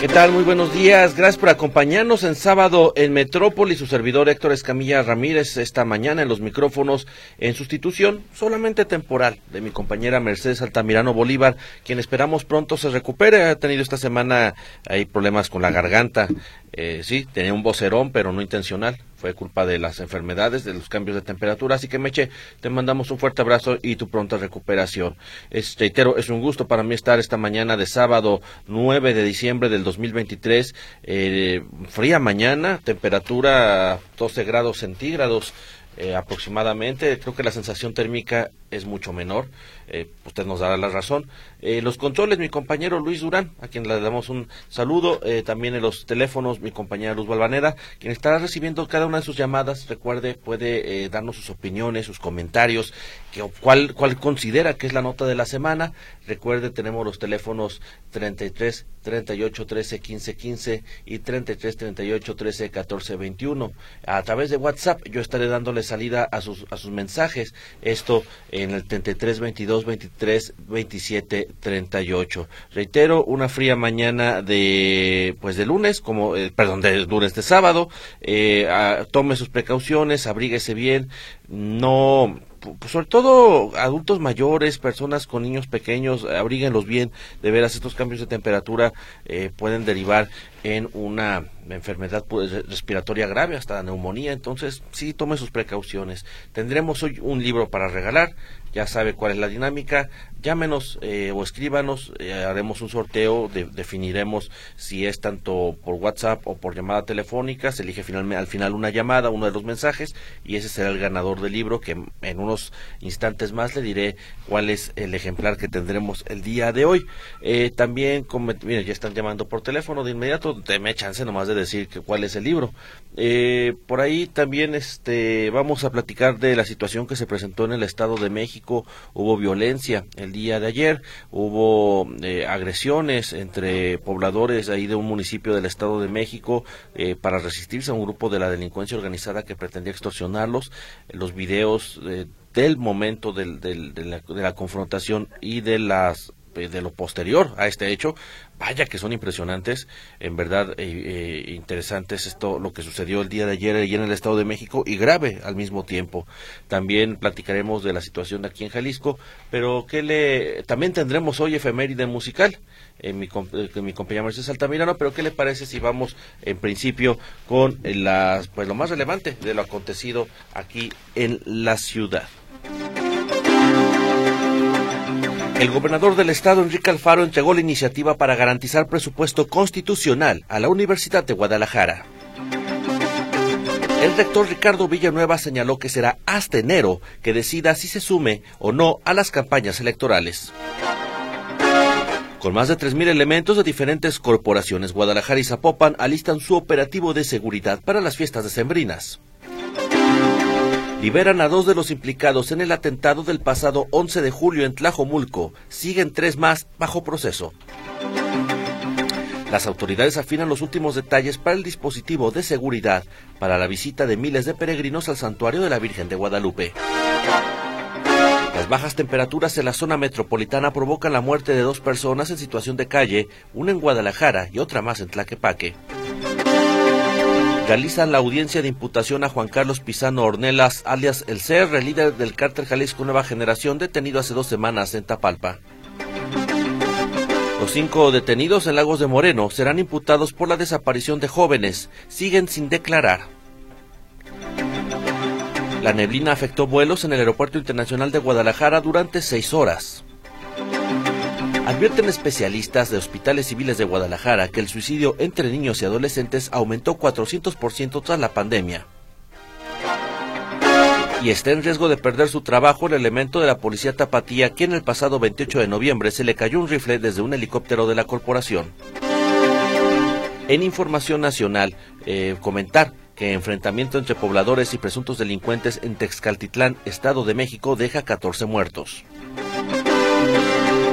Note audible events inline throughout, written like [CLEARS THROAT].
¿Qué tal? Muy buenos días. Gracias por acompañarnos en sábado en Metrópoli. Su servidor Héctor Escamilla Ramírez esta mañana en los micrófonos en sustitución solamente temporal de mi compañera Mercedes Altamirano Bolívar, quien esperamos pronto se recupere. Ha tenido esta semana hay problemas con la garganta. Eh, sí, tenía un vocerón, pero no intencional fue culpa de las enfermedades, de los cambios de temperatura. Así que, Meche, te mandamos un fuerte abrazo y tu pronta recuperación. Es, reitero, es un gusto para mí estar esta mañana de sábado 9 de diciembre del 2023. Eh, fría mañana, temperatura 12 grados centígrados. Eh, aproximadamente. Creo que la sensación térmica es mucho menor. Eh, usted nos dará la razón. Eh, los controles, mi compañero Luis Durán, a quien le damos un saludo. también en los teléfonos, mi compañera Luz Balvanera, quien estará recibiendo cada una de sus llamadas. Recuerde, puede darnos sus opiniones, sus comentarios, que, cuál, cuál considera que es la nota de la semana. Recuerde, tenemos los teléfonos 33 38 13 15 15 y 33 38 13 14 21. A través de WhatsApp yo estaré dándole salida a sus, a sus mensajes. Esto en el 33 22 23 27 38. Reitero, una fría mañana de pues de lunes, como eh, perdón, de lunes de sábado. Eh, tome sus precauciones, abríguese bien, no pues, sobre todo adultos mayores, personas con niños pequeños, abríguenlos bien, de veras estos cambios de temperatura eh, pueden derivar en una enfermedad pues, respiratoria grave, hasta neumonía, entonces sí tome sus precauciones. Tendremos hoy un libro para regalar, ya sabe cuál es la dinámica, llámenos eh, o escríbanos, eh, haremos un sorteo, definiremos si es tanto por WhatsApp o por llamada telefónica, se elige finalmente, al final una llamada, uno de los mensajes, y ese será el ganador del libro, que en unos instantes más le diré cuál es el ejemplar que tendremos el día de hoy. Eh, también, como, ya están llamando por teléfono de inmediato, me chance nomás de decir que cuál es el libro. por ahí también este, vamos a platicar de la situación que se presentó en el Estado de México, hubo violencia, el día de ayer. Hubo eh, agresiones entre pobladores ahí de un municipio del Estado de México eh, para resistirse a un grupo de la delincuencia organizada que pretendía extorsionarlos. Los videos eh, del momento del, de, la, de la confrontación y de las de lo posterior a este hecho vaya que son impresionantes, en verdad eh, eh, interesantes esto, lo que sucedió el día de ayer allí en el Estado de México y grave al mismo tiempo. También platicaremos de la situación de aquí en Jalisco, pero que le, también tendremos hoy efeméride musical en mi, eh, mi compañera Mercedes Altamirano, pero ¿qué le parece si vamos en principio con las, pues lo más relevante de lo acontecido aquí en la ciudad? El gobernador del estado, Enrique Alfaro, entregó la iniciativa para garantizar presupuesto constitucional a la Universidad de Guadalajara. El rector Ricardo Villanueva señaló que será hasta enero que decida si se sume o no a las campañas electorales. Con más de 3.000 elementos de diferentes corporaciones, Guadalajara y Zapopan alistan su operativo de seguridad para las fiestas decembrinas liberan a dos de los implicados en el atentado del pasado 11 de julio en Tlajomulco. Siguen tres más bajo proceso. Las autoridades afinan los últimos detalles para el dispositivo de seguridad para la visita de miles de peregrinos al santuario de la Virgen de Guadalupe. Las bajas temperaturas en la zona metropolitana provocan la muerte de dos personas en situación de calle, una en Guadalajara y otra más en Tlaquepaque realizan la audiencia de imputación a Juan Carlos Pizano Ornelas, alias el CR, líder del cártel Jalisco Nueva Generación, detenido hace dos semanas en Tapalpa. Los cinco detenidos en Lagos de Moreno serán imputados por la desaparición de jóvenes. Siguen sin declarar. La neblina afectó vuelos en el Aeropuerto Internacional de Guadalajara durante seis horas. Advierten especialistas de hospitales civiles de Guadalajara que el suicidio entre niños y adolescentes aumentó 400% tras la pandemia. Y está en riesgo de perder su trabajo el elemento de la policía tapatía que en el pasado 28 de noviembre se le cayó un rifle desde un helicóptero de la corporación. En información nacional, eh, comentar que enfrentamiento entre pobladores y presuntos delincuentes en Texcaltitlán, Estado de México, deja 14 muertos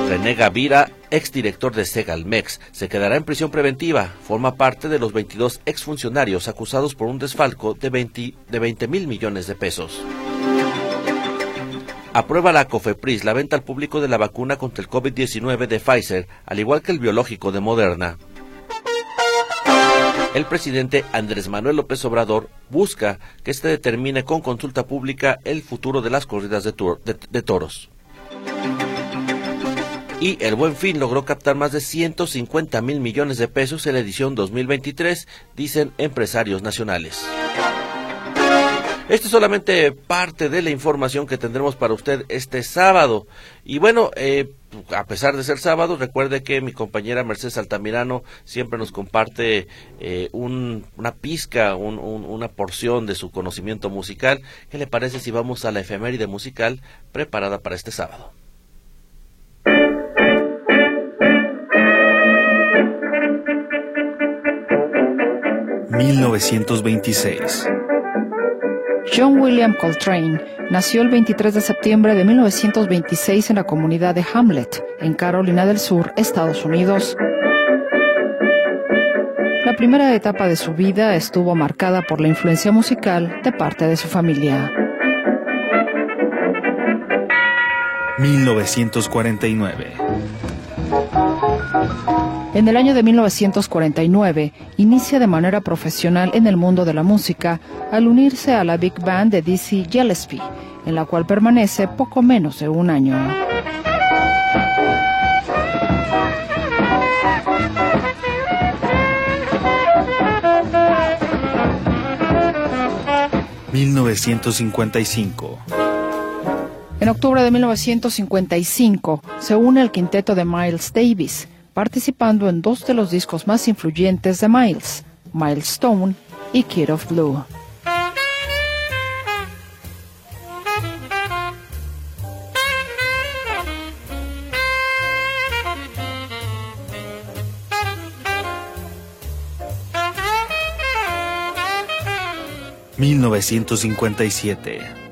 René Gavira, exdirector de Segalmex, se quedará en prisión preventiva. Forma parte de los 22 exfuncionarios acusados por un desfalco de 20 mil millones de pesos. Aprueba la COFEPRIS la venta al público de la vacuna contra el COVID-19 de Pfizer, al igual que el biológico de Moderna. El presidente Andrés Manuel López Obrador busca que éste determine con consulta pública el futuro de las corridas de, de toros y el Buen Fin logró captar más de 150 mil millones de pesos en la edición 2023, dicen empresarios nacionales. Esto es solamente parte de la información que tendremos para usted este sábado. Y bueno, eh, a pesar de ser sábado, recuerde que mi compañera Mercedes Altamirano siempre nos comparte eh, una pizca, una porción de su conocimiento musical. ¿Qué le parece si vamos a la efeméride musical preparada para este sábado? 1926. John William Coltrane nació el 23 de septiembre de 1926 en la comunidad de Hamlet, en Carolina del Sur, Estados Unidos. La primera etapa de su vida estuvo marcada por la influencia musical de parte de su familia. 1949. En el año de 1949, inicia de manera profesional en el mundo de la música al unirse a la Big Band de Dizzy Gillespie, en la cual permanece poco menos de un año. ...1955... En octubre de 1955 se une el quinteto de Miles Davis, participando en dos de los discos más influyentes de Miles, Milestone y Kid of Blue. ...1957...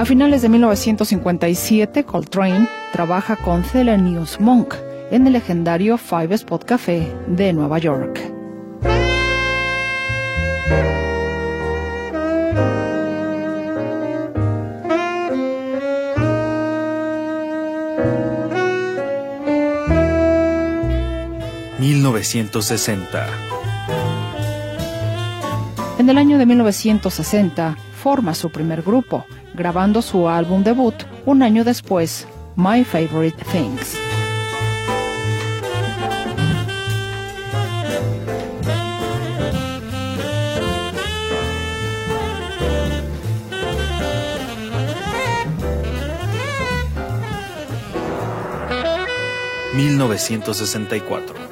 A finales de 1957, Coltrane trabaja con Thelonious Monk en el legendario Five Spot Café de Nueva York. ...1960... En el año de 1960 forma su primer grupo, grabando su álbum debut un año después, My Favorite Things. ...1964...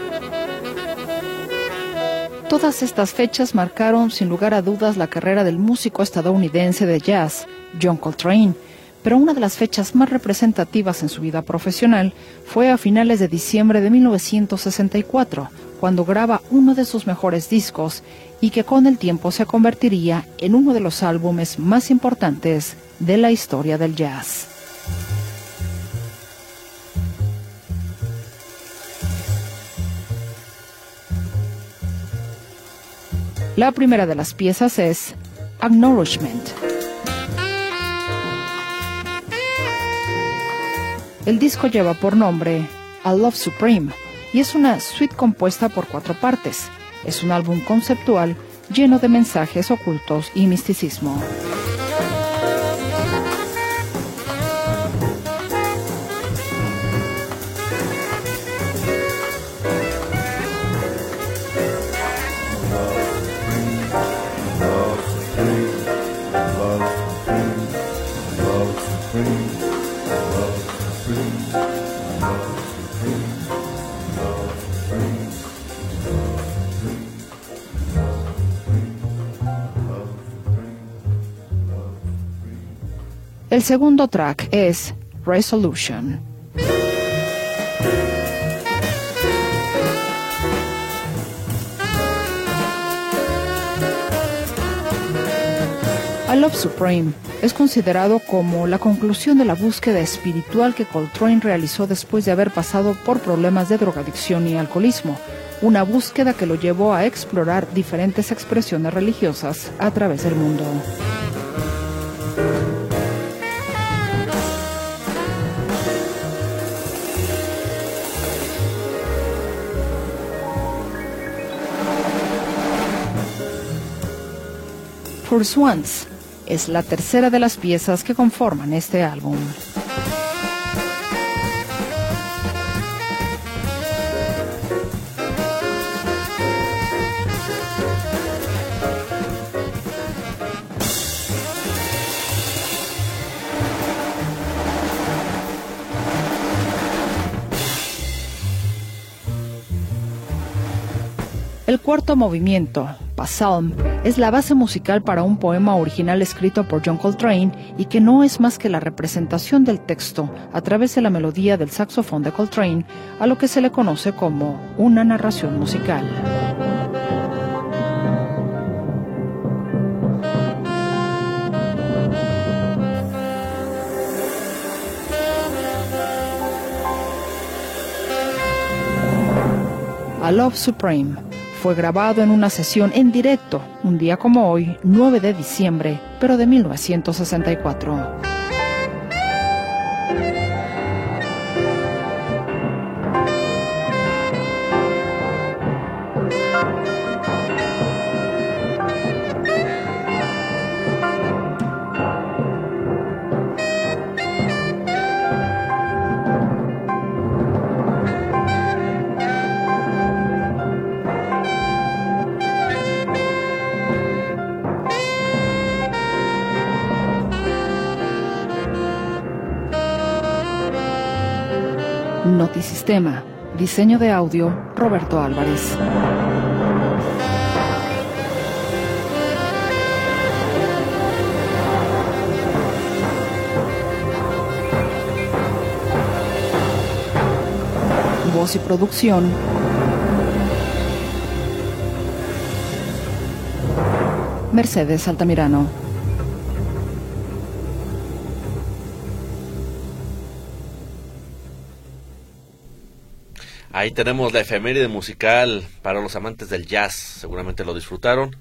Todas estas fechas marcaron sin lugar a dudas la carrera del músico estadounidense de jazz, John Coltrane, pero una de las fechas más representativas en su vida profesional fue a finales de diciembre de 1964, cuando graba uno de sus mejores discos y que con el tiempo se convertiría en uno de los álbumes más importantes de la historia del jazz. La primera de las piezas es Acknowledgement. El disco lleva por nombre A Love Supreme y es una suite compuesta por cuatro partes. Es un álbum conceptual lleno de mensajes ocultos y misticismo. El segundo track es Resolution. Love Supreme es considerado como la conclusión de la búsqueda espiritual que Coltrane realizó después de haber pasado por problemas de drogadicción y alcoholismo, una búsqueda que lo llevó a explorar diferentes expresiones religiosas a través del mundo. Swans es la tercera de las piezas que conforman este álbum. El cuarto movimiento, Psalm, es la base musical para un poema original escrito por John Coltrane y que no es más que la representación del texto a través de la melodía del saxofón de Coltrane, a lo que se le conoce como una narración musical. A Love Supreme fue grabado en una sesión en directo, un día como hoy, 9 de diciembre, pero de 1964. Diseño de audio, Roberto Álvarez. Voz y producción. Mercedes Altamirano. Ahí tenemos la efeméride musical para los amantes del jazz. Seguramente lo disfrutaron.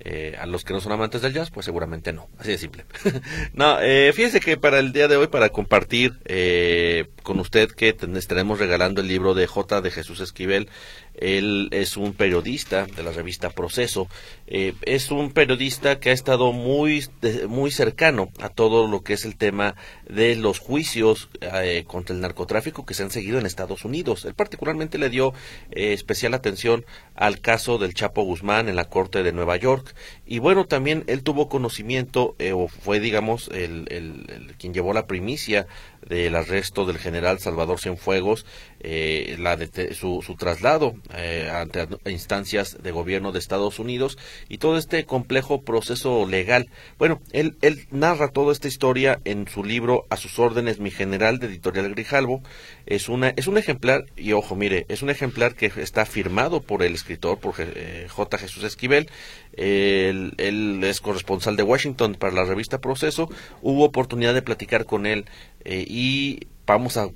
Eh, a los que no son amantes del jazz, pues seguramente no. Así de simple. [LAUGHS] no, eh, fíjese que para el día de hoy, para compartir eh, con usted que estaremos regalando el libro de J. de Jesús Esquivel, él es un periodista de la revista Proceso. Eh, es un periodista que ha estado muy, muy cercano a todo lo que es el tema de los juicios eh, contra el narcotráfico que se han seguido en Estados Unidos. Él particularmente le dio eh, especial atención al caso del Chapo Guzmán en la Corte de Nueva York. Y bueno, también él tuvo conocimiento, o fue, digamos, el, el, quien llevó la primicia del arresto del general Salvador Cienfuegos, eh, la de, su, su, traslado eh, ante instancias de gobierno de Estados Unidos y todo este complejo proceso legal. Bueno, él, él narra toda esta historia en su libro A sus órdenes, mi general, de Editorial Grijalvo. Es, una, es un ejemplar, y ojo, mire, es un ejemplar que está firmado por el escritor, por eh, J. Jesús Esquivel. Él, es corresponsal de Washington para la revista Proceso. Hubo oportunidad de platicar con él eh, y vamos a,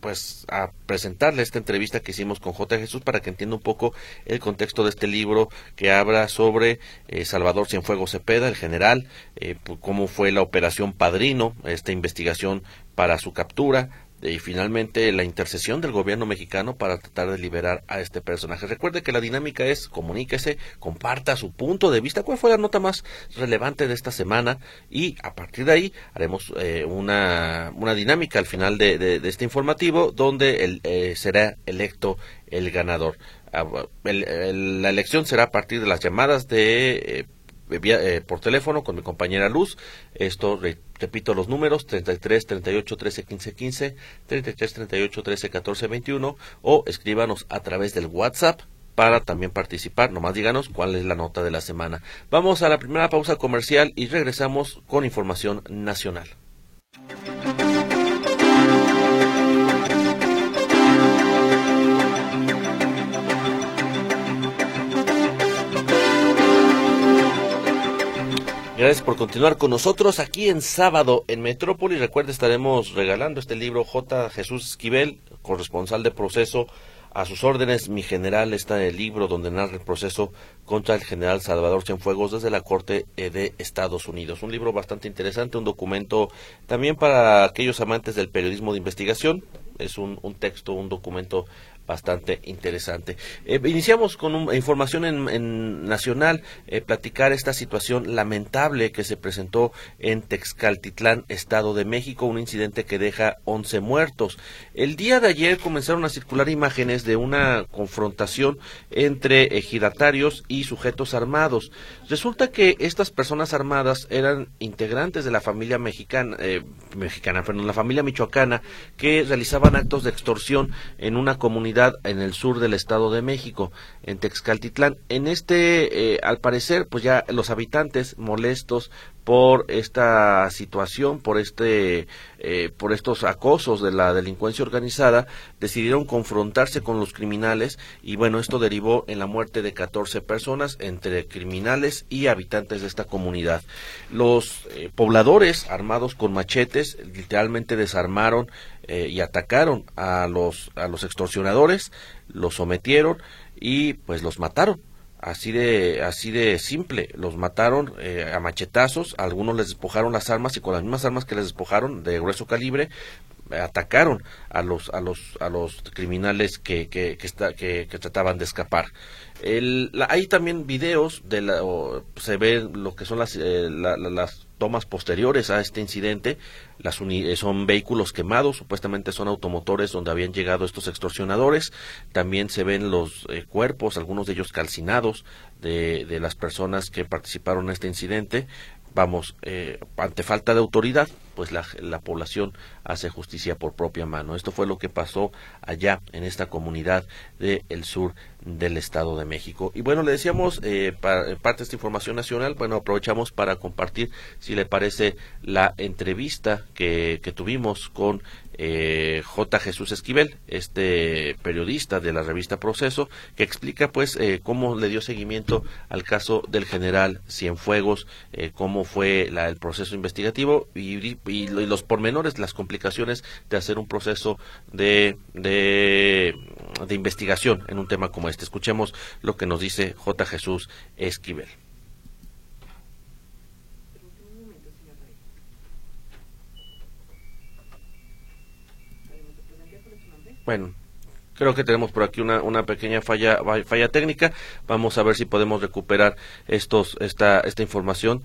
pues a presentarle esta entrevista que hicimos con J. Jesús para que entienda un poco el contexto de este libro que habla sobre eh, Salvador Cienfuegos Cepeda, el general, eh, cómo fue la operación Padrino, esta investigación para su captura, y finalmente la intercesión del gobierno mexicano para tratar de liberar a este personaje. Recuerde que la dinámica es comuníquese, comparta su punto de vista, cuál fue la nota más relevante de esta semana y a partir de ahí haremos eh, una, una, dinámica al final de, este informativo donde el, eh, será electo el ganador. Ah, la elección será a partir de las llamadas de eh, eh, por teléfono con mi compañera Luz. Esto, repito los números, 33 38 13 15 15, 33 38 13 14 21 o escríbanos a través del WhatsApp para también participar. Nomás díganos cuál es la nota de la semana. Vamos a la primera pausa comercial y regresamos con información nacional. Gracias por continuar con nosotros aquí en sábado en Metrópoli. Recuerda, estaremos regalando este libro J. Jesús Esquivel, corresponsal de proceso. A sus órdenes, mi general está en el libro donde narra el proceso contra el general Salvador Cienfuegos desde la Corte eh, de Estados Unidos. Un libro bastante interesante, un documento también para aquellos amantes del periodismo de investigación. Es un, un texto, un documento bastante interesante. Eh, iniciamos con una información en, nacional, eh, platicar esta situación lamentable que se presentó en Texcaltitlán, Estado de México, un incidente que deja 11 muertos. El día de ayer comenzaron a circular imágenes de una confrontación entre ejidatarios y sujetos armados. Resulta que estas personas armadas eran integrantes de la familia mexicana, eh, mexicana, perdón, la familia michoacana, que realizaban actos de extorsión en una comunidad en el sur del Estado de México, en Texcaltitlán. En este, eh, al parecer, pues ya los habitantes molestos por esta situación, por este, eh, por estos acosos de la delincuencia organizada, decidieron confrontarse con los criminales y bueno, esto derivó en la muerte de 14 personas entre criminales y habitantes de esta comunidad. Los eh, pobladores armados con machetes literalmente desarmaron eh, y atacaron a los a los extorsionadores, los sometieron y pues los mataron. Así de así de simple los mataron eh, a machetazos algunos les despojaron las armas y con las mismas armas que les despojaron de grueso calibre atacaron a los a los a los criminales que que, que, trataban de escapar. Hay también videos de la se ve lo que son las eh, las tomas posteriores a este incidente. Las eh, son vehículos quemados supuestamente son automotores donde habían llegado estos extorsionadores. También se ven los eh, cuerpos algunos de ellos calcinados de, de las personas que participaron en este incidente vamos, eh, ante falta de autoridad, pues la, la, población hace justicia por propia mano. Esto fue lo que pasó allá en esta comunidad del sur del Estado de México. Y bueno, le decíamos, eh, para, parte de esta información nacional, bueno, aprovechamos para compartir, si le parece, la entrevista que, que tuvimos con eh, J. Jesús Esquivel, este periodista de la revista Proceso, que explica pues eh, cómo le dio seguimiento al caso del general Cienfuegos, eh, cómo fue el proceso investigativo y, los pormenores, las complicaciones de hacer un proceso de, de, de investigación en un tema como este. Escuchemos lo que nos dice J. Jesús Esquivel. Bueno, creo que tenemos por aquí una, una pequeña falla, falla técnica. Vamos a ver si podemos recuperar estos, esta, esta información.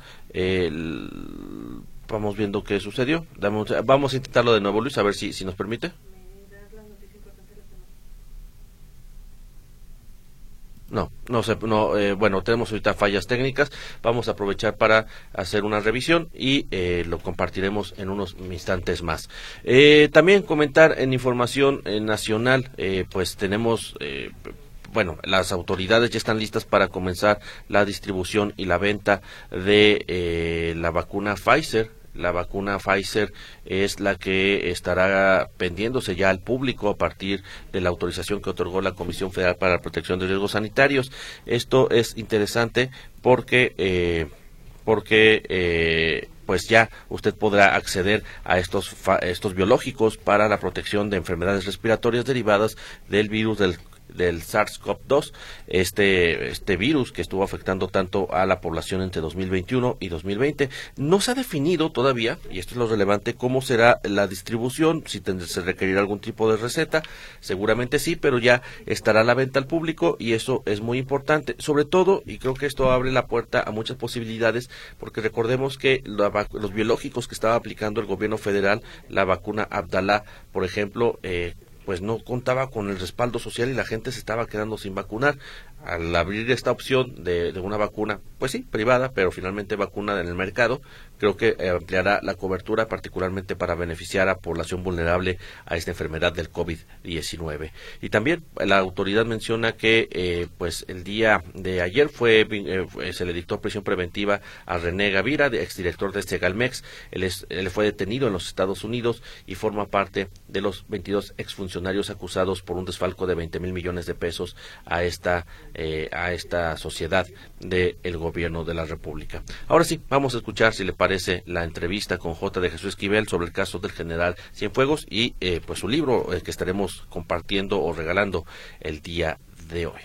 vamos viendo qué sucedió. vamos a intentarlo de nuevo, Luis, a ver si, si nos permite. No, no sé, no, eh, bueno, tenemos ahorita fallas técnicas, vamos a aprovechar para hacer una revisión y eh, lo compartiremos en unos instantes más. Eh, también comentar en información nacional, pues tenemos bueno, las autoridades ya están listas para comenzar la distribución y la venta de la vacuna Pfizer la vacuna Pfizer es la que estará pendiéndose ya al público a partir de la autorización que otorgó la Comisión Federal para la Protección de Riesgos Sanitarios. Esto es interesante porque eh, porque eh, pues ya usted podrá acceder a estos, estos biológicos para la protección de enfermedades respiratorias derivadas del virus del del SARS-CoV-2, este, este virus que estuvo afectando tanto a la población entre 2021 y 2020. No se ha definido todavía, y esto es lo relevante, cómo será la distribución, si se requerirá algún tipo de receta, seguramente sí, pero ya estará a la venta al público y eso es muy importante. Sobre todo, y creo que esto abre la puerta a muchas posibilidades, porque recordemos que los biológicos que estaba aplicando el gobierno federal, la vacuna Abdalá, por ejemplo, eh, pues no contaba con el respaldo social y la gente se estaba quedando sin vacunar. Al abrir esta opción de, una vacuna, pues sí, privada, pero finalmente vacuna en el mercado, creo que eh, ampliará la cobertura particularmente para beneficiar a población vulnerable a esta enfermedad del COVID-19. Y también la autoridad menciona que eh, pues el día de ayer fue eh, se le dictó prisión preventiva a René Gavira, exdirector de Segalmex. Él, es, él fue detenido en los Estados Unidos y forma parte de los 22 exfuncionarios acusados por un desfalco de 20 mil millones de pesos a esta eh, a esta sociedad del gobierno de la República. Ahora sí, vamos a escuchar, si le parece, la entrevista con J. de Jesús Esquivel sobre el caso del general Cienfuegos y eh, pues su libro que estaremos compartiendo o regalando el día de hoy.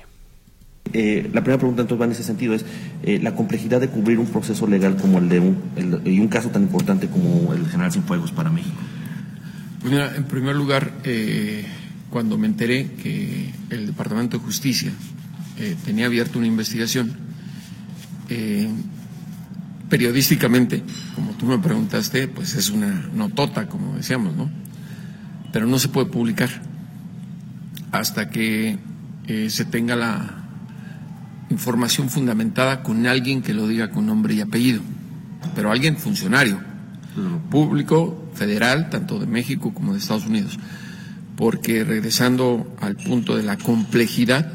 Eh, la primera pregunta entonces va en ese sentido, es eh, la complejidad de cubrir un proceso legal como el de un, y un caso tan importante como el general Cienfuegos para México. Pues mira, en primer lugar, eh, cuando me enteré que el Departamento de Justicia tenía abierto una investigación, periodísticamente, como tú me preguntaste, pues es una notota, como decíamos, ¿no? Pero no se puede publicar hasta que se tenga la información fundamentada con alguien que lo diga con nombre y apellido, pero alguien funcionario, público, federal, tanto de México como de Estados Unidos. Porque regresando al punto de la complejidad,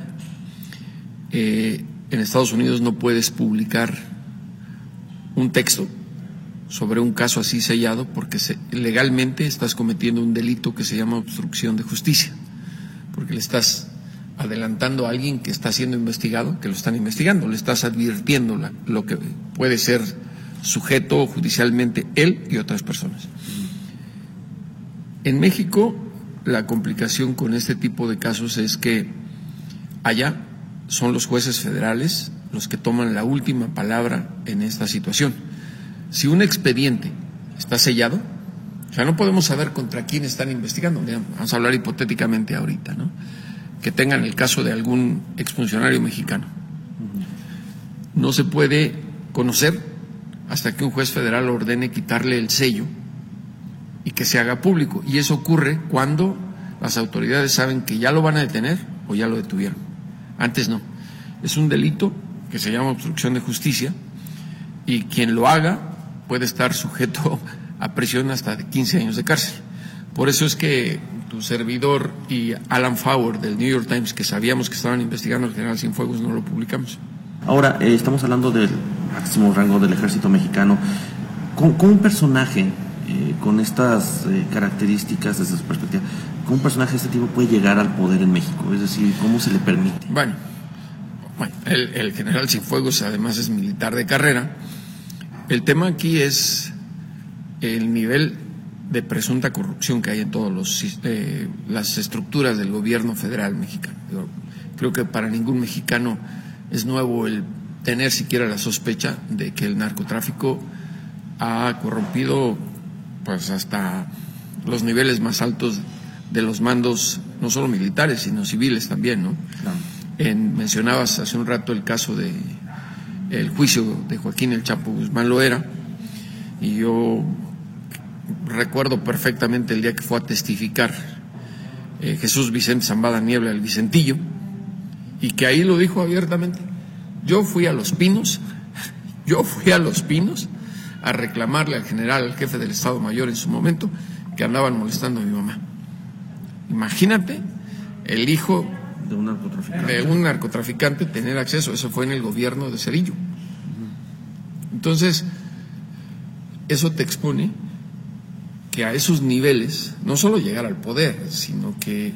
eh, en Estados Unidos no puedes publicar un texto sobre un caso así sellado porque legalmente estás cometiendo un delito que se llama obstrucción de justicia, porque le estás adelantando a alguien que está siendo investigado, que lo están investigando, le estás advirtiendo lo que puede ser sujeto judicialmente él y otras personas. En México, la complicación con este tipo de casos es que allá son los jueces federales los que toman la última palabra en esta situación. Si un expediente está sellado, o sea, no podemos saber contra quién están investigando, vamos a hablar hipotéticamente ahorita, ¿no? que tengan el caso de algún exfuncionario mexicano. No se puede conocer hasta que un juez federal ordene quitarle el sello y que se haga público. Y eso ocurre cuando las autoridades saben que ya lo van a detener o ya lo detuvieron. Antes no. Es un delito que se llama obstrucción de justicia y quien lo haga puede estar sujeto a prisión hasta de 15 años de cárcel. Por eso es que tu servidor y Alan Fowler del New York Times, que sabíamos que estaban investigando al general Cienfuegos, no lo publicamos. Ahora, eh, estamos hablando del máximo rango del ejército mexicano. ¿Cómo, un personaje con estas eh, características desde su perspectiva, cómo un personaje de este tipo puede llegar al poder en México? Es decir, ¿cómo se le permite? Bueno, bueno el, el general Cienfuegos además es militar de carrera. El tema aquí es el nivel de presunta corrupción que hay en todas eh, las estructuras del gobierno federal mexicano. creo que para ningún mexicano es nuevo el tener siquiera la sospecha de que el narcotráfico ha corrompido pues hasta los niveles más altos de los mandos, no solo militares, sino civiles también, ¿no? En, mencionabas hace un rato el caso de el juicio de Joaquín El Chapo Guzmán Loera, y yo recuerdo perfectamente el día que fue a testificar eh, Jesús Vicente Zambada Niebla, el Vicentillo, y que ahí lo dijo abiertamente. Yo fui a Los Pinos, [LAUGHS] yo fui a Los Pinos a reclamarle al general, al jefe del Estado Mayor en su momento, que andaban molestando a mi mamá. Imagínate el hijo de un narcotraficante, de un narcotraficante tener acceso, eso fue en el gobierno de Cerillo. Entonces, eso te expone que a esos niveles no solo llegar al poder, sino que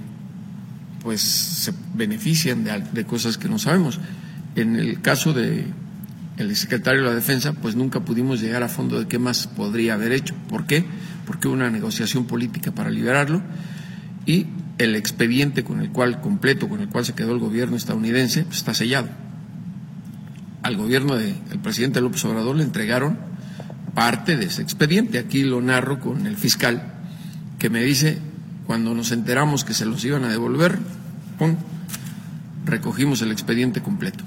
pues se benefician de, cosas que no sabemos. En el caso de el secretario de la Defensa, pues nunca pudimos llegar a fondo de qué más podría haber hecho. ¿Por qué? Porque hubo una negociación política para liberarlo y el expediente con el cual completo con el cual se quedó el gobierno estadounidense pues, está sellado. Al gobierno del presidente López Obrador le entregaron parte de ese expediente. Aquí lo narro con el fiscal que me dice, cuando nos enteramos que se los iban a devolver, recogimos el expediente completo.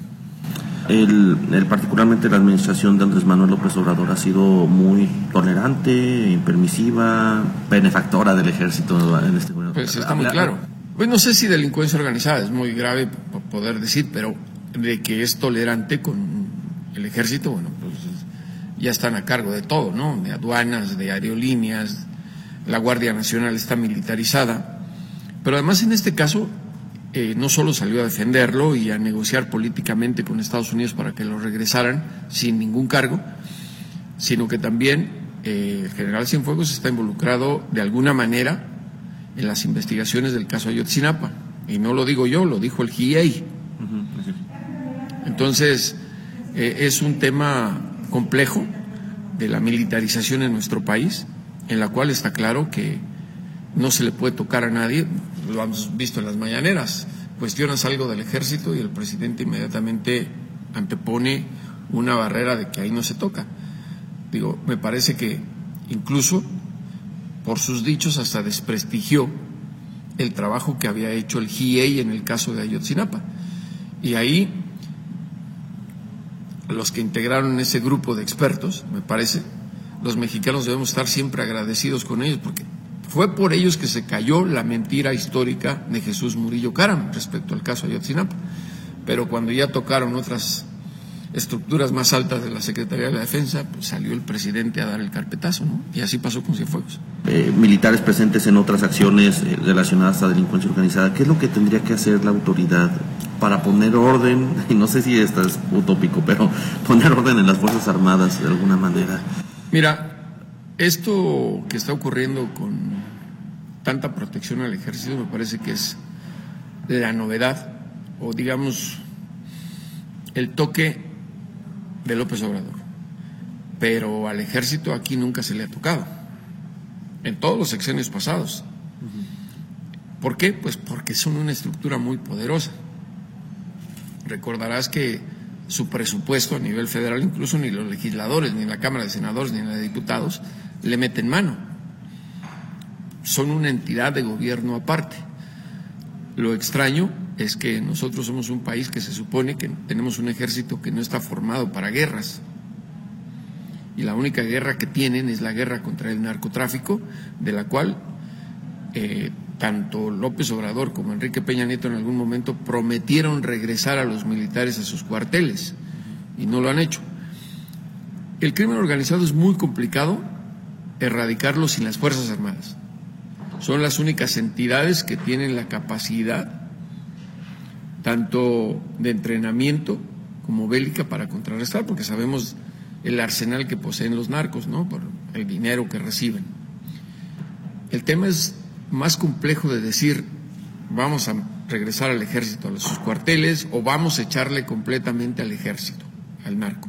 El, particularmente la administración de Andrés Manuel López Obrador ha sido muy tolerante, impermisiva, benefactora del ejército en este momento. Pues está muy claro. Pues no sé si delincuencia organizada es muy grave poder decir, pero de que es tolerante con el ejército, bueno, pues ya están a cargo de todo, ¿no? De aduanas, de aerolíneas, la Guardia Nacional está militarizada. Pero además en este caso eh, no solo salió a defenderlo y a negociar políticamente con Estados Unidos para que lo regresaran sin ningún cargo, sino que también eh, el general Cienfuegos está involucrado de alguna manera en las investigaciones del caso Ayotzinapa. Y no lo digo yo, lo dijo el GIEI. Entonces, eh, es un tema complejo de la militarización en nuestro país, en la cual está claro que no se le puede tocar a nadie, lo hemos visto en las mañaneras, cuestionas algo del ejército y el presidente inmediatamente antepone una barrera de que ahí no se toca. Digo, me parece que incluso por sus dichos hasta desprestigió el trabajo que había hecho el GIEI en el caso de Ayotzinapa. Y ahí los que integraron ese grupo de expertos, me parece, los mexicanos debemos estar siempre agradecidos con ellos, porque fue por ellos que se cayó la mentira histórica de Jesús Murillo Caram respecto al caso Ayotzinapa. Pero cuando ya tocaron otras estructuras más altas de la Secretaría de la Defensa, pues salió el presidente a dar el carpetazo, ¿no? Y así pasó con Cienfuegos. Eh, militares presentes en otras acciones eh, relacionadas a delincuencia organizada, ¿qué es lo que tendría que hacer la autoridad para poner orden, [LAUGHS] y no sé si esto es utópico, pero [LAUGHS] poner orden en las Fuerzas Armadas de alguna manera? Mira, esto que está ocurriendo con tanta protección al ejército me parece que es la novedad, o digamos, el toque de López Obrador. Pero al ejército aquí nunca se le ha tocado, en todos los sexenios pasados. ¿Por qué? Pues porque son una estructura muy poderosa. Recordarás que su presupuesto a nivel federal, incluso ni los legisladores, ni la Cámara de Senadores, ni la de Diputados, le meten mano. Son una entidad de gobierno aparte. Lo extraño es que nosotros somos un país que se supone que tenemos un ejército que no está formado para guerras. Y la única guerra que tienen es la guerra contra el narcotráfico, de la cual eh, tanto López Obrador como Enrique Peña Nieto en algún momento prometieron regresar a los militares a sus cuarteles y no lo han hecho. El crimen organizado es muy complicado erradicarlo sin las Fuerzas Armadas. Son las únicas entidades que tienen la capacidad tanto de entrenamiento como bélica para contrarrestar, porque sabemos el arsenal que poseen los narcos, ¿no? Por el dinero que reciben. El tema es más complejo de decir vamos a regresar al ejército a sus cuarteles o vamos a echarle completamente al ejército, al narco.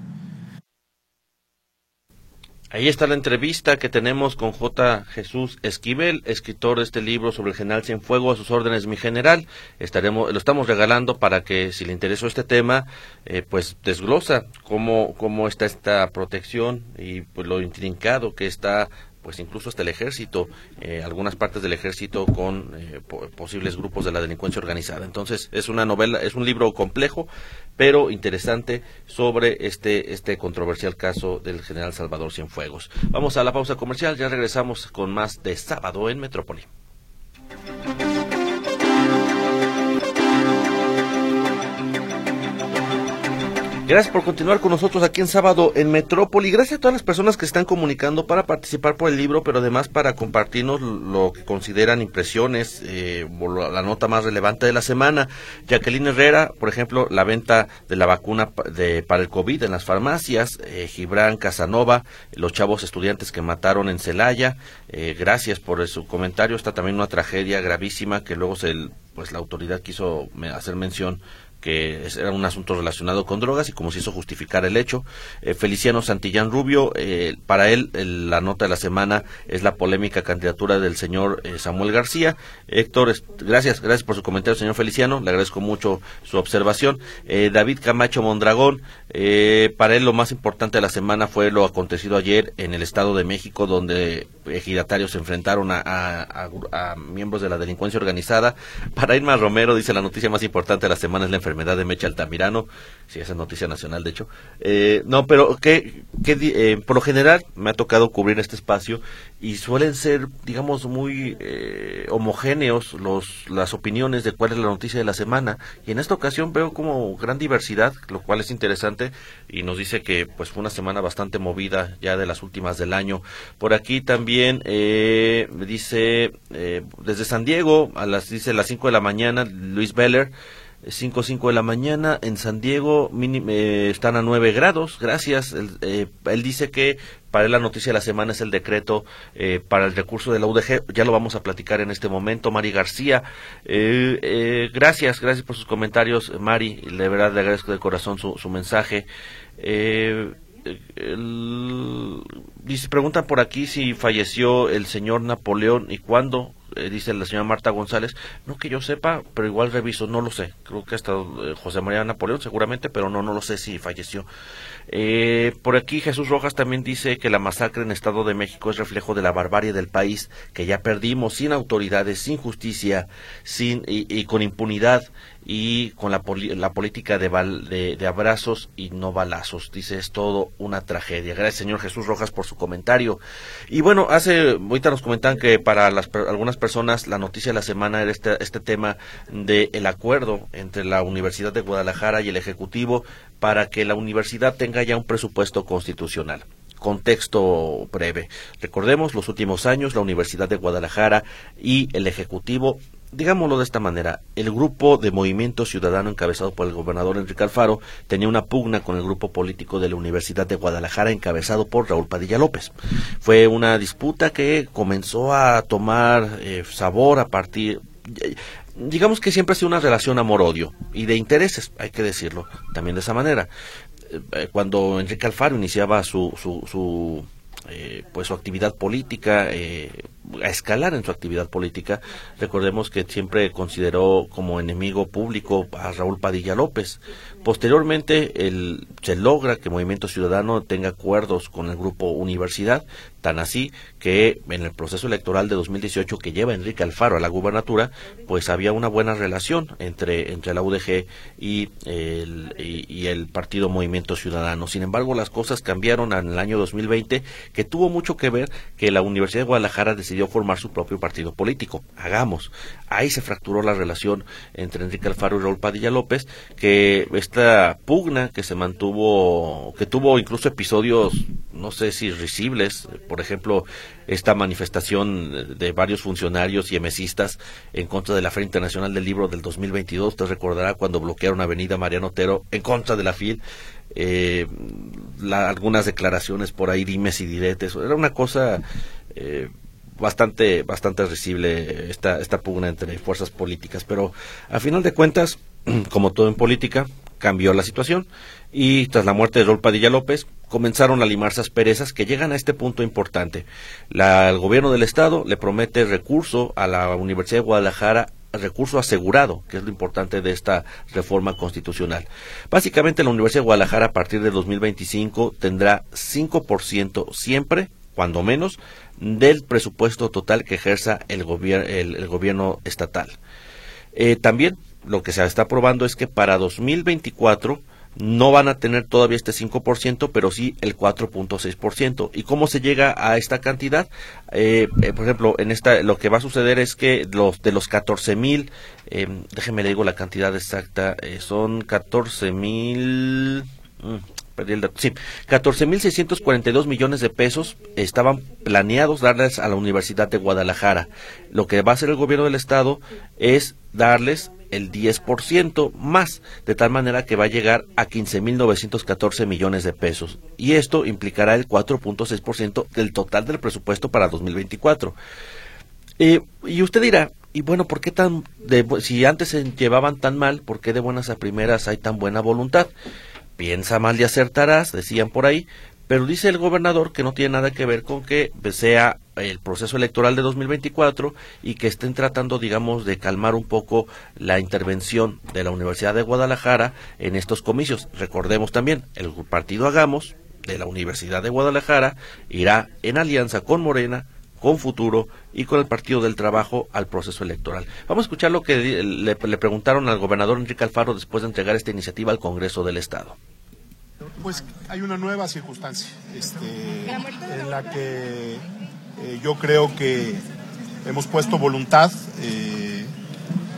Ahí está la entrevista que tenemos con J. Jesús Esquivel, escritor de este libro sobre el general Cienfuegos, a sus órdenes, mi general. Estaremos, lo estamos regalando para que, si le interesó este tema, eh, pues desglosa cómo, cómo está esta protección y pues lo intrincado que está pues incluso hasta el ejército, eh, algunas partes del ejército con eh, posibles grupos de la delincuencia organizada. Entonces es una novela, es un libro complejo, pero interesante sobre este este controversial caso del general Salvador Cienfuegos. Vamos a la pausa comercial, ya regresamos con más de sábado en Metrópoli. Gracias por continuar con nosotros aquí en sábado en Metrópoli. Gracias a todas las personas que están comunicando para participar por el libro, pero además para compartirnos lo que consideran impresiones, eh, la nota más relevante de la semana. Jacqueline Herrera, por ejemplo, la venta de la vacuna de, para el COVID en las farmacias. Eh, Gibran Casanova, los chavos estudiantes que mataron en Celaya. Eh, gracias por su comentario. Está también una tragedia gravísima que luego se, pues la autoridad quiso hacer mención que era un asunto relacionado con drogas y como si eso justificara el hecho. Eh, Feliciano Santillán Rubio, eh, para él la nota de la semana es la polémica candidatura del señor eh, Samuel García. Héctor, gracias, gracias por su comentario, señor Feliciano, le agradezco mucho su observación. David Camacho Mondragón, para él lo más importante de la semana fue lo acontecido ayer en el Estado de México, donde ejidatarios se enfrentaron a, a miembros de la delincuencia organizada. [LAUGHS] Para Irma Romero, dice la noticia más importante de la semana es la enfermedad de Mecha Altamirano, si esa es noticia nacional de hecho. Eh, no, pero que, que eh, por lo general me ha tocado cubrir este espacio y suelen ser, digamos, muy eh, homogéneos los, las opiniones de cuál es la noticia de la semana. Y en esta ocasión veo como gran diversidad, lo cual es interesante y nos dice que pues fue una semana bastante movida ya de las últimas del año. Por aquí también eh, dice desde San Diego a las dice las 5 de la mañana Luis Beller 5, 5 de la mañana. En San Diego eh, están a 9 grados. Gracias. Eh, él, dice que para él la noticia de la semana es el decreto eh, para el recurso de la UDG. Ya lo vamos a platicar en este momento. Mari García. gracias, gracias por sus comentarios, Mari. De verdad le agradezco de corazón su, su mensaje. dice, preguntan por aquí si falleció el señor Napoleón y cuándo. Eh, dice la señora Marta González, no que yo sepa, pero igual reviso, no lo sé. Creo que hasta eh, José María Napoleón seguramente, pero no, no lo sé si falleció. Eh, por aquí Jesús Rojas también dice que la masacre en Estado de México es reflejo de la barbarie del país, que ya perdimos sin autoridades, sin justicia, sin y, con impunidad y con la, la política de, de, abrazos y no balazos. Dice, es todo una tragedia. Gracias, señor Jesús Rojas, por su comentario. Y bueno, hace, ahorita nos comentan que para las, algunas personas la noticia de la semana era este, este tema del el acuerdo entre la Universidad de Guadalajara y el Ejecutivo para que la universidad tenga ya un presupuesto constitucional. Contexto breve. Recordemos, los últimos años la Universidad de Guadalajara y el Ejecutivo digámoslo de esta manera, el grupo de Movimiento Ciudadano encabezado por el gobernador Enrique Alfaro tenía una pugna con el grupo político de la Universidad de Guadalajara encabezado por Raúl Padilla López. Fue una disputa que comenzó a tomar eh, sabor a partir digamos que siempre ha sido una relación amor-odio y de intereses, hay que decirlo también de esa manera. Eh, cuando Enrique Alfaro iniciaba su, su, su eh, pues su actividad política, eh, a escalar en su actividad política. Recordemos que siempre consideró como enemigo público a Raúl Padilla López. Posteriormente, el, se logra que Movimiento Ciudadano tenga acuerdos con el grupo Universidad, tan así que en el proceso electoral de 2018 que lleva Enrique Alfaro a la gubernatura, pues había una buena relación entre, entre la UDG y el, y el partido Movimiento Ciudadano. Sin embargo, las cosas cambiaron en el año 2020, que tuvo mucho que ver que la Universidad de Guadalajara decidió formar su propio partido político. Hagamos. Ahí se fracturó la relación entre Enrique Alfaro y Raúl Padilla López, que esta pugna que se mantuvo, que tuvo incluso episodios, no sé si risibles, por ejemplo, esta manifestación de varios funcionarios y emesistas en contra de la Feria Internacional del Libro del 2022. Usted recordará cuando bloquearon Avenida Mariano Otero en contra de la FIL. Eh, algunas declaraciones por ahí, dimes y diretes. Era una cosa eh, bastante bastante risible esta esta pugna entre fuerzas políticas pero a final de cuentas [CLEARS THROAT] como todo en política cambió la situación y tras la muerte de Rol Padilla López comenzaron a limarse asperezas que llegan a este punto importante el gobierno del estado le promete recurso a la Universidad de Guadalajara recurso asegurado, que es lo importante de esta reforma constitucional. Básicamente la Universidad de Guadalajara a partir de 2025 tendrá 5% siempre, cuando menos, del presupuesto total que ejerza el, el, gobierno estatal. Eh, también lo que se está aprobando es que para 2024 no van a tener todavía este 5%, pero sí el 4.6%. ¿Y cómo se llega a esta cantidad? Eh, eh, por ejemplo, en esta lo que va a suceder es que los de los 14 mil, déjeme le digo la cantidad exacta, son 14 mil, mm, perdí el dato, sí, 14.642 millones de pesos estaban planeados darles a la Universidad de Guadalajara. Lo que va a hacer el gobierno del estado es darles el 10% más, de tal manera que va a llegar a 15.914 millones de pesos. Y esto implicará el 4.6% del total del presupuesto para 2024. Eh, y usted dirá, y bueno, ¿por qué tan, de, si antes se llevaban tan mal, por qué de buenas a primeras hay tan buena voluntad? Piensa mal y acertarás, decían por ahí, pero dice el gobernador que no tiene nada que ver con que sea el proceso electoral de 2024 y que estén tratando, digamos, de calmar un poco la intervención de la Universidad de Guadalajara en estos comicios. Recordemos también, el partido Hagamos de la Universidad de Guadalajara irá en alianza con Morena, con Futuro y con el Partido del Trabajo al proceso electoral. Vamos a escuchar lo que le, le preguntaron al gobernador Enrique Alfaro después de entregar esta iniciativa al Congreso del Estado. Pues hay una nueva circunstancia este, en la que eh, yo creo que hemos puesto voluntad eh,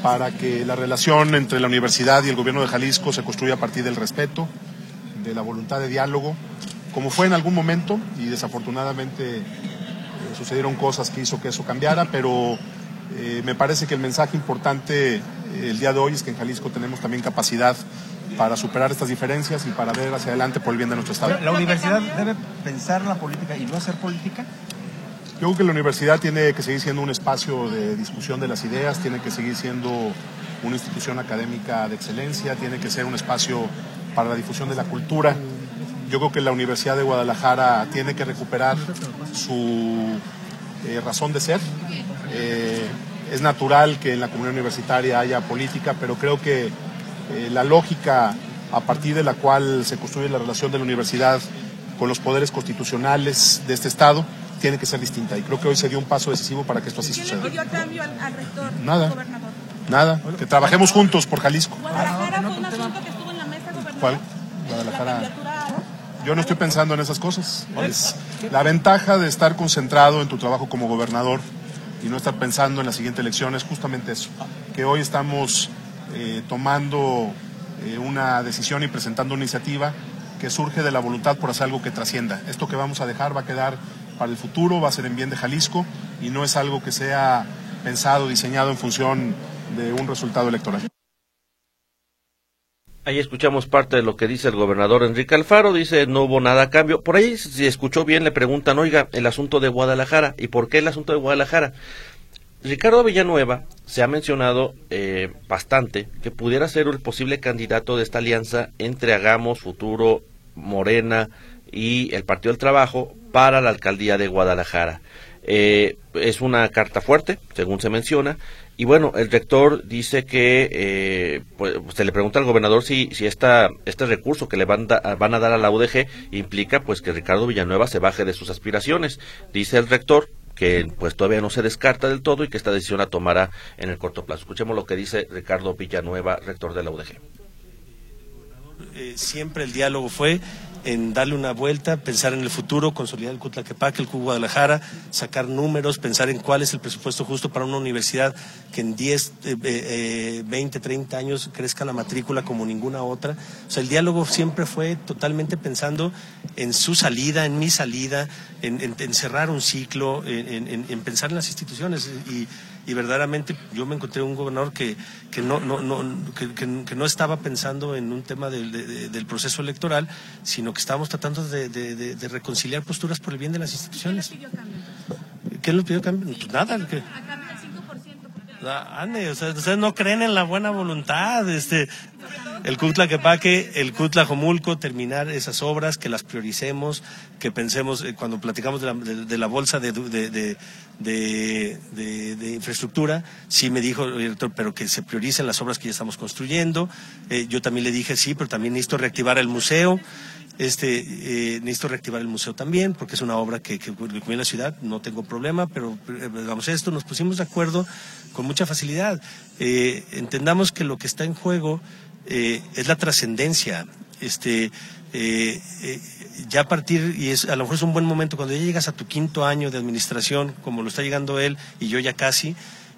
para que la relación entre la universidad y el gobierno de Jalisco se construya a partir del respeto, de la voluntad de diálogo, como fue en algún momento y desafortunadamente eh, sucedieron cosas que hizo que eso cambiara, pero me parece que el mensaje importante el día de hoy es que en Jalisco tenemos también capacidad para superar estas diferencias y para ver hacia adelante por el bien de nuestro Estado. ¿La universidad debe pensar la política y no hacer política? Yo creo que la universidad tiene que seguir siendo un espacio de discusión de las ideas, tiene que seguir siendo una institución académica de excelencia, tiene que ser un espacio para la difusión de la cultura. Yo creo que la Universidad de Guadalajara tiene que recuperar su eh, razón de ser. Eh, es natural que en la comunidad universitaria haya política, pero creo que eh, la lógica a partir de la cual se construye la relación de la universidad con los poderes constitucionales de este Estado tiene que ser distinta. Y creo que hoy se dio un paso decisivo para que esto así suceda. ¿Qué le cambio al, al rector? Nada. Gobernador? Nada. Que trabajemos juntos por Jalisco. Guadalajara fue un asunto que estuvo en la mesa, gobernador. ¿Cuál? La Guadalajara. Yo no estoy pensando en esas cosas. Es la ventaja de estar concentrado en tu trabajo como gobernador y no estar pensando en la siguiente elección es justamente eso. Que hoy estamos eh, tomando eh, una decisión y presentando una iniciativa que surge de la voluntad por hacer algo que trascienda. Esto que vamos a dejar va a quedar para el futuro, va a ser en bien de Jalisco y no es algo que sea pensado, diseñado en función de un resultado electoral. Ahí escuchamos parte de lo que dice el gobernador Enrique Alfaro, dice no hubo nada a cambio. Por ahí, si escuchó bien, le preguntan, oiga, el asunto de Guadalajara, ¿y por qué el asunto de Guadalajara? Ricardo Villanueva se ha mencionado eh, bastante que pudiera ser el posible candidato de esta alianza entre Hagamos, Futuro, Morena y el Partido del Trabajo para la alcaldía de Guadalajara. Eh, es una carta fuerte, según se menciona, y bueno, el rector dice que eh, pues, se le pregunta al gobernador si, si esta, este recurso que le van, da- van a dar a la UDG implica pues que Ricardo Villanueva se baje de sus aspiraciones. Dice el rector que pues todavía no se descarta del todo y que esta decisión la tomará en el corto plazo. Escuchemos lo que dice Ricardo Villanueva, rector de la UDG. Eh, siempre el diálogo fue en darle una vuelta, pensar en el futuro, consolidar el Cutlaquepaque, el Cuba Guadalajara, sacar números, pensar en cuál es el presupuesto justo para una universidad que en 10, eh, eh, 20, 30 años crezca la matrícula como ninguna otra. O sea, el diálogo siempre fue totalmente pensando en su salida, en mi salida, en, cerrar un ciclo, en- en pensar en las instituciones. Y, y verdaderamente yo me encontré un gobernador que, que, no, no, no, que, que- que no estaba pensando en un tema del, de- de- del proceso electoral, sino que estábamos tratando de, reconciliar posturas por el bien de las instituciones. ¿Qué nos pidió cambio? Pues nada. que- Ah, Ande, o sea, ustedes no creen en la buena voluntad, este, el Cutla Quepaque, el Cutla Jomulco, terminar esas obras, que las prioricemos, que pensemos, eh, cuando platicamos de la, de- la bolsa de, de, infraestructura, sí me dijo el director, pero que se prioricen las obras que ya estamos construyendo. Eh, yo también le dije, sí, pero también necesito reactivar el museo. Este, eh, necesito reactivar el museo también, porque es una obra que, que, la ciudad, no tengo problema, pero vamos esto, nos pusimos de acuerdo con mucha facilidad. Entendamos que lo que está en juego eh, es la trascendencia. Este, eh, eh, ya a partir, y es, a lo mejor es un buen momento, cuando ya llegas a tu quinto año de administración, como lo está llegando él y yo ya casi,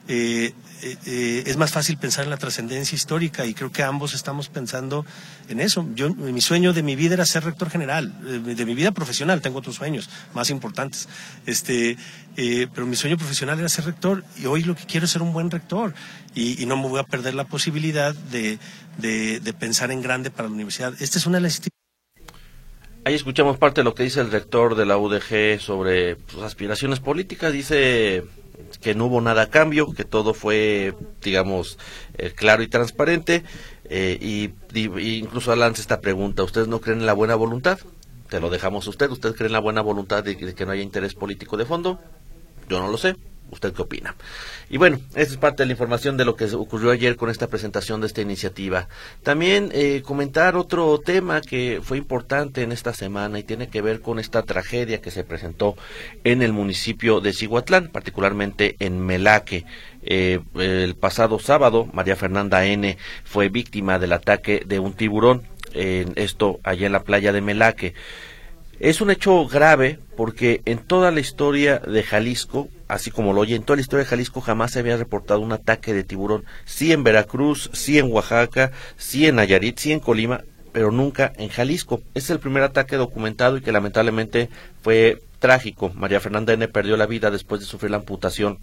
eh, eh, eh, es más fácil pensar en la trascendencia histórica y creo que ambos estamos pensando en eso. Yo, mi sueño de mi vida era ser rector general, eh, de mi vida profesional, tengo otros sueños más importantes, este, eh, pero mi sueño profesional era ser rector y hoy lo que quiero es ser un buen rector y, y no me voy a perder la posibilidad de, de, de pensar en grande para la universidad. Esta es una de las Ahí escuchamos parte de lo que dice el rector de la UDG sobre sus aspiraciones políticas. Dice que no hubo nada a cambio, que todo fue, digamos, eh, claro y transparente. eh, y, incluso lanza esta pregunta, ¿ustedes no creen en la buena voluntad? Te lo dejamos a usted. ¿Usted cree en la buena voluntad de que no haya interés político de fondo? Yo no lo sé. ¿Usted qué opina? Y bueno, esta es parte de la información de lo que ocurrió ayer con esta presentación de esta iniciativa. También eh, comentar otro tema que fue importante en esta semana y tiene que ver con esta tragedia que se presentó en el municipio de Cihuatlán, particularmente en Melaque. Eh, el pasado sábado, María Fernanda N. fue víctima del ataque de un tiburón. en esto allá en la playa de Melaque. Es un hecho grave porque en toda la historia de Jalisco, así como lo oye, en toda la historia de Jalisco jamás se había reportado un ataque de tiburón. Sí en Veracruz, sí en Oaxaca, sí en Nayarit, sí en Colima, pero nunca en Jalisco. Es el primer ataque documentado y que lamentablemente fue trágico. María Fernanda N. perdió la vida después de sufrir la amputación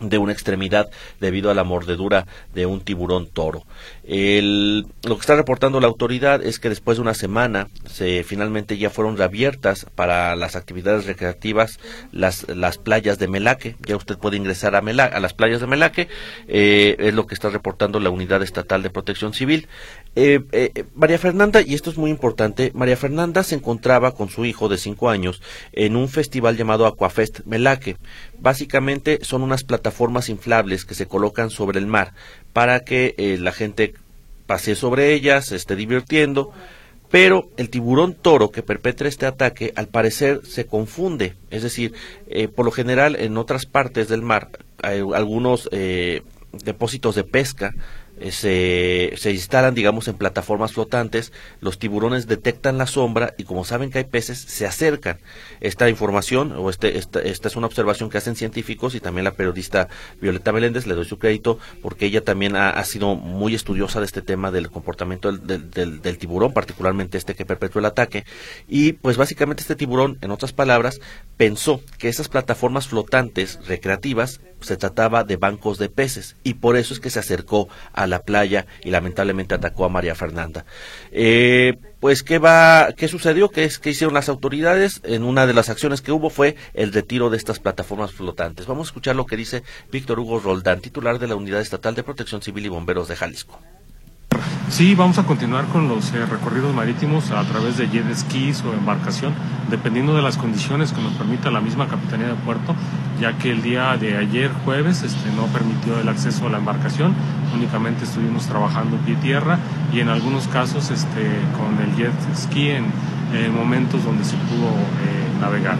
de una extremidad debido a la mordedura de un tiburón toro. El, lo que está reportando la autoridad es que después de una semana se finalmente ya fueron reabiertas para las actividades recreativas las, las playas de Melaque. Ya usted puede ingresar a, a las playas de Melaque. Eh, es lo que está reportando la Unidad Estatal de Protección Civil. Eh, eh, María Fernanda, y esto es muy importante, María Fernanda se encontraba con su hijo de cinco años en un festival llamado Aquafest Melaque. Básicamente son unas plataformas inflables que se colocan sobre el mar para que eh, la gente pase sobre ellas, se esté divirtiendo. Pero el tiburón toro que perpetra este ataque al parecer se confunde. Es decir, por lo general en otras partes del mar hay algunos depósitos de pesca eh, se, se, instalan, digamos, en plataformas flotantes, los tiburones detectan la sombra y como saben que hay peces, se acercan. Esta información, o este, esta, esta es una observación que hacen científicos y también la periodista Violeta Meléndez, le doy su crédito, porque ella también ha, sido muy estudiosa de este tema del comportamiento del, del, del, tiburón, particularmente este que perpetró el ataque. Y pues básicamente este tiburón, en otras palabras, pensó que esas plataformas flotantes recreativas se trataba de bancos de peces y por eso es que se acercó a la playa y lamentablemente atacó a María Fernanda. Eh, pues qué va, qué sucedió, qué es que hicieron las autoridades. En una de las acciones que hubo fue el retiro de estas plataformas flotantes. Vamos a escuchar lo que dice Víctor Hugo Roldán, titular de la Unidad Estatal de Protección Civil y Bomberos de Jalisco. Sí, vamos a continuar con los eh, recorridos marítimos a través de jet skis o embarcación, dependiendo de las condiciones que nos permita la misma Capitanía de Puerto, ya que el día de ayer jueves este, no permitió el acceso a la embarcación, únicamente estuvimos trabajando pie tierra y en algunos casos este, con el jet ski en, en momentos donde se pudo eh, navegar.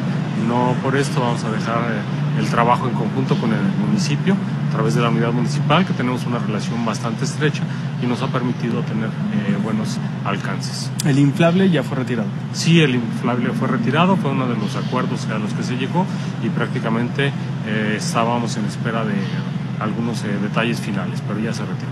No por esto vamos a dejar eh, el trabajo en conjunto con el municipio a través de la unidad municipal, que tenemos una relación bastante estrecha y nos ha permitido tener eh, buenos alcances. ¿El inflable ya fue retirado? Sí, el inflable fue retirado, fue uno de los acuerdos a los que se llegó y prácticamente eh, estábamos en espera de algunos eh, detalles finales, pero ya se retiró.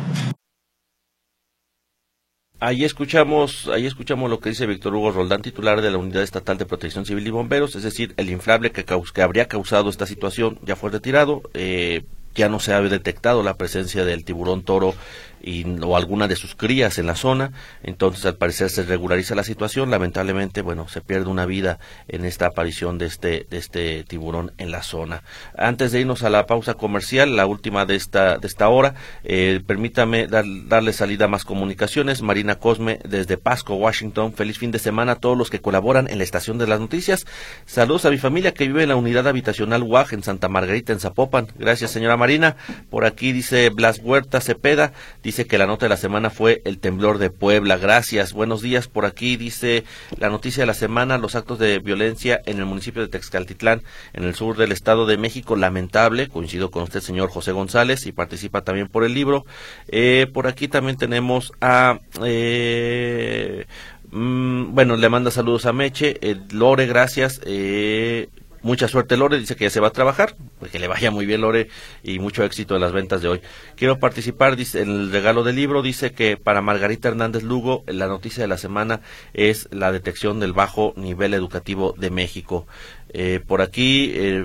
Ahí escuchamos, ahí escuchamos lo que dice Víctor Hugo Roldán, titular de la Unidad Estatal de Protección Civil y Bomberos, es decir, el inflable que, que habría causado esta situación ya fue retirado, eh, ya no se ha detectado la presencia del tiburón toro y, o alguna de sus crías en la zona. Entonces, al parecer, se regulariza la situación. Lamentablemente, bueno, se pierde una vida en esta aparición de este, de este tiburón en la zona. Antes de irnos a la pausa comercial, la última de esta, de esta hora, eh, permítame dar, darle salida a más comunicaciones. Marina Cosme, desde Pasco, Washington. Feliz fin de semana a todos los que colaboran en la estación de las noticias. Saludos a mi familia que vive en la unidad habitacional UAG en Santa Margarita, en Zapopan. Gracias, señora Marina. Por aquí dice Blas Huerta Cepeda. Dice que la nota de la semana fue el temblor de Puebla. Gracias. Buenos días por aquí. Dice la noticia de la semana, los actos de violencia en el municipio de Texcaltitlán, en el sur del Estado de México. Lamentable. Coincido con usted, señor José González, y participa también por el libro. Eh, por aquí también tenemos a... Eh, mm, bueno, le manda saludos a Meche. Eh, Lore, gracias. Eh, Mucha suerte Lore, dice que ya se va a trabajar, pues que le vaya muy bien Lore y mucho éxito en las ventas de hoy. Quiero participar dice, en el regalo del libro, dice que para Margarita Hernández Lugo la noticia de la semana es la detección del bajo nivel educativo de México. Eh, por aquí eh,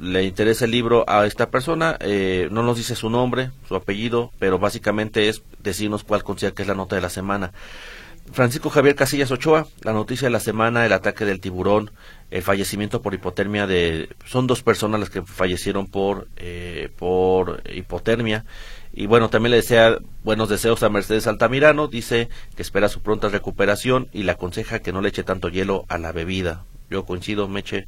le interesa el libro a esta persona, eh, no nos dice su nombre, su apellido, pero básicamente es decirnos cuál considera que es la nota de la semana. Francisco Javier Casillas Ochoa, la noticia de la semana, el ataque del tiburón, el fallecimiento por hipotermia de... Son dos personas las que fallecieron por, eh, por hipotermia. Y bueno, también le desea buenos deseos a Mercedes Altamirano. Dice que espera su pronta recuperación y le aconseja que no le eche tanto hielo a la bebida. Yo coincido, Meche,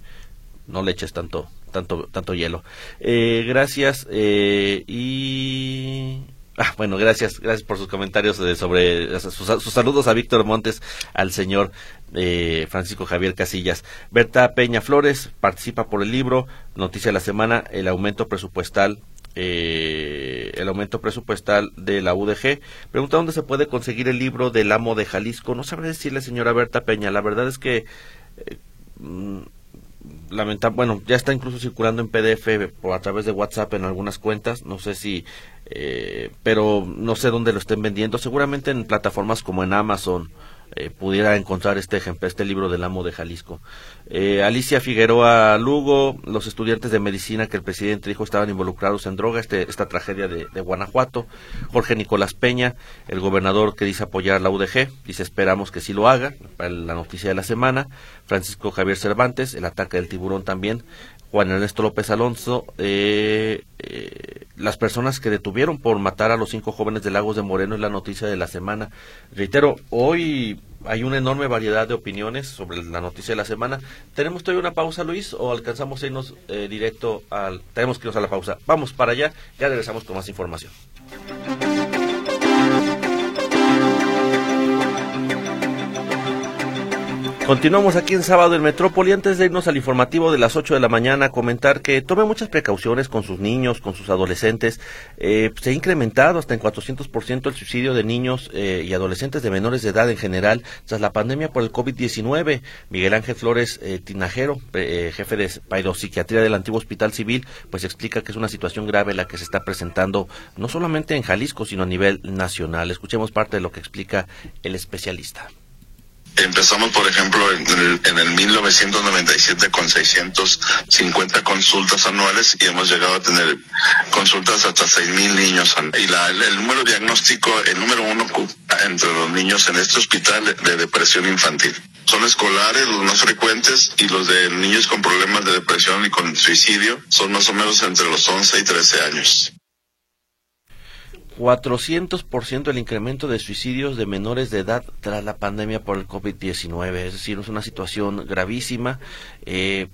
no le eches tanto, tanto, tanto hielo. Eh, gracias eh, y Ah, bueno, gracias, gracias por sus comentarios eh, sobre sus, sus, saludos a Víctor Montes, al señor eh, Francisco Javier Casillas. Berta Peña Flores participa por el libro Noticia de la Semana, el aumento presupuestal. Eh, el aumento presupuestal de la UDG. Pregunta dónde se puede conseguir el libro del amo de Jalisco. No sabré decirle, señora Berta Peña. La verdad es que eh, mm, lamenta bueno, ya está incluso circulando en PDF por a través de WhatsApp en algunas cuentas. No sé si eh, pero no sé dónde lo estén vendiendo. Seguramente en plataformas como en Amazon eh, pudiera encontrar este ejemplo, este libro del amo de Jalisco. Eh, Alicia Figueroa Lugo, los estudiantes de medicina que el presidente dijo estaban involucrados en droga, este, esta tragedia de, de, Guanajuato. Jorge Nicolás Peña, el gobernador que dice apoyar la UDG, dice esperamos que sí lo haga, la noticia de la semana. Francisco Javier Cervantes, el ataque del tiburón también. Juan Ernesto López Alonso, eh, eh, las personas que detuvieron por matar a los cinco jóvenes de Lagos de Moreno es la noticia de la semana. Reitero, hoy hay una enorme variedad de opiniones sobre la noticia de la semana. ¿Tenemos todavía una pausa, Luis, o alcanzamos a irnos eh, directo al... Tenemos que irnos a la pausa. Vamos para allá, ya regresamos con más información. Continuamos aquí en sábado en Metrópoli. Antes de irnos al informativo de las 8 de la mañana, comentar que tome muchas precauciones con sus niños, con sus adolescentes. Eh, se ha incrementado hasta en 400% el suicidio de niños eh, y adolescentes de menores de edad en general tras la pandemia por el COVID-19. Miguel Ángel Flores eh, Tinajero, eh, jefe de psiquiatría del antiguo Hospital Civil, pues explica que es una situación grave la que se está presentando no solamente en Jalisco, sino a nivel nacional. Escuchemos parte de lo que explica el especialista. Empezamos, por ejemplo, en el, en el 1997 con 650 consultas anuales y hemos llegado a tener consultas hasta 6.000 niños. Y la, el, el, número diagnóstico, el número uno entre los niños en este hospital de, de depresión infantil. Son escolares los más frecuentes y los de niños con problemas de depresión y con suicidio son más o menos entre los 11 y 13 años. 400% el incremento de suicidios de menores de edad tras la pandemia por el COVID-19. Es decir, es una situación gravísima. Eh,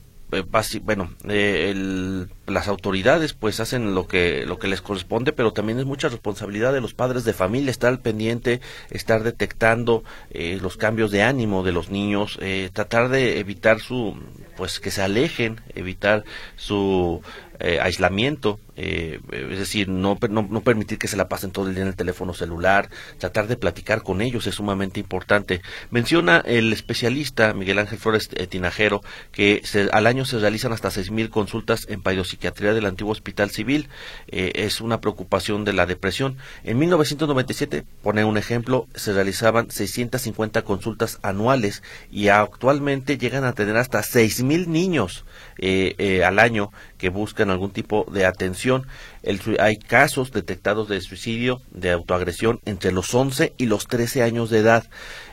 bueno, eh, el, las autoridades pues hacen lo que lo que les corresponde, pero también es mucha responsabilidad de los padres de familia estar al pendiente, estar detectando eh, los cambios de ánimo de los niños, eh, tratar de evitar su pues que se alejen, evitar su eh, aislamiento, eh, es decir, no, permitir que se la pasen todo el día en el teléfono celular, tratar de platicar con ellos es sumamente importante. Menciona el especialista Miguel Ángel Flores eh, Tinajero que se, al año se realizan hasta 6.000 consultas en psiquiatría del antiguo Hospital Civil. Eh, es una preocupación de la depresión. En 1997, pone un ejemplo, se realizaban 650 consultas anuales y actualmente llegan a tener hasta 6.000 niños al año que buscan algún tipo de atención. El, hay casos detectados de suicidio, de autoagresión entre los 11 y los 13 años de edad.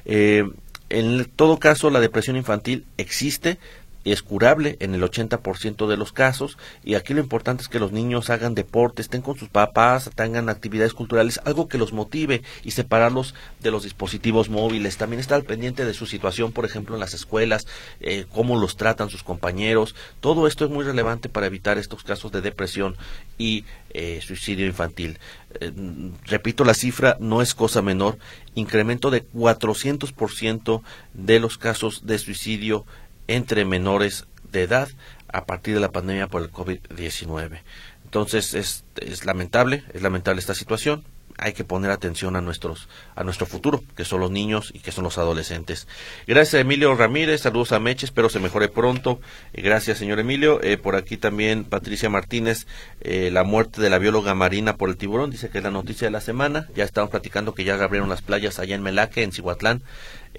Eh, en todo caso, la depresión infantil existe, es curable en el 80% de los casos y aquí lo importante es que los niños hagan deporte, estén con sus papás, tengan actividades culturales, algo que los motive y separarlos de los dispositivos móviles. También estar al pendiente de su situación, por ejemplo, en las escuelas, eh, cómo los tratan sus compañeros. Todo esto es muy relevante para evitar estos casos de depresión y eh, suicidio infantil. Eh, repito, la cifra no es cosa menor. Incremento de 400% de los casos de suicidio entre menores de edad a partir de la pandemia por el COVID-19. Entonces es, es lamentable, es lamentable esta situación, hay que poner atención a nuestros a nuestro futuro, que son los niños y que son los adolescentes. Gracias Emilio Ramírez, saludos a Meche, espero se mejore pronto. Gracias, señor Emilio. Eh, por aquí también Patricia Martínez, eh, la muerte de la bióloga marina por el tiburón, dice que es la noticia de la semana. Ya estamos platicando que ya abrieron las playas allá en Melaque, en Cihuatlán.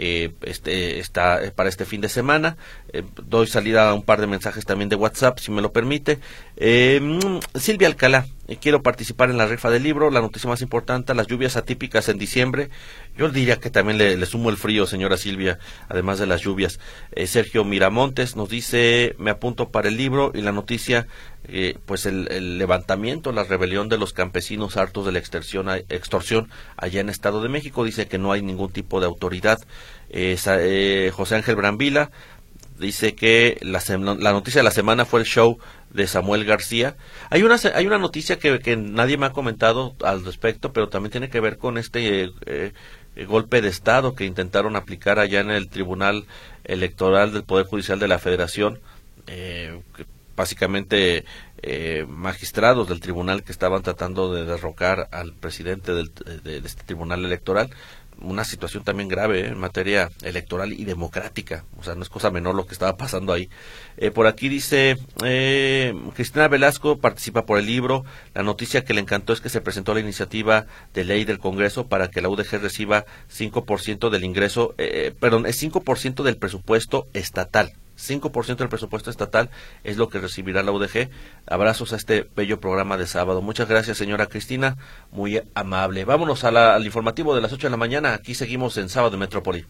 Eh, este, está para este fin de semana. Eh, doy salida a un par de mensajes también de WhatsApp, si me lo permite. Eh, mm, Silvia Alcalá, quiero participar en la rifa del libro. La noticia más importante, las lluvias atípicas en diciembre. Yo diría que también le, sumo el frío, señora Silvia, además de las lluvias. Sergio Miramontes nos dice, me apunto para el libro y la noticia eh, pues el, el, levantamiento, la rebelión de los campesinos hartos de la extorsión, extorsión allá en Estado de México. Dice que no hay ningún tipo de autoridad. Eh, eh, José Ángel Brambila dice que la, la, noticia de la semana fue el show de Samuel García. Hay una, hay una noticia que, que nadie me ha comentado al respecto, pero también tiene que ver con este eh, golpe de Estado que intentaron aplicar allá en el Tribunal Electoral del Poder Judicial de la Federación. Eh, básicamente eh, magistrados del tribunal que estaban tratando de derrocar al presidente del, de, de, este tribunal electoral. Una situación también grave ¿eh? en materia electoral y democrática. O sea, no es cosa menor lo que estaba pasando ahí. Eh, por aquí dice, eh, Cristina Velasco participa por el libro. La noticia que le encantó es que se presentó la iniciativa de ley del Congreso para que la UDG reciba 5% del ingreso, eh, perdón, es 5% del presupuesto estatal. 5% del presupuesto estatal es lo que recibirá la UDG. Abrazos a este bello programa de sábado. Muchas gracias, señora Cristina. Muy amable. Vámonos al informativo de las 8 de la mañana. Aquí seguimos en Sábado Metrópoli.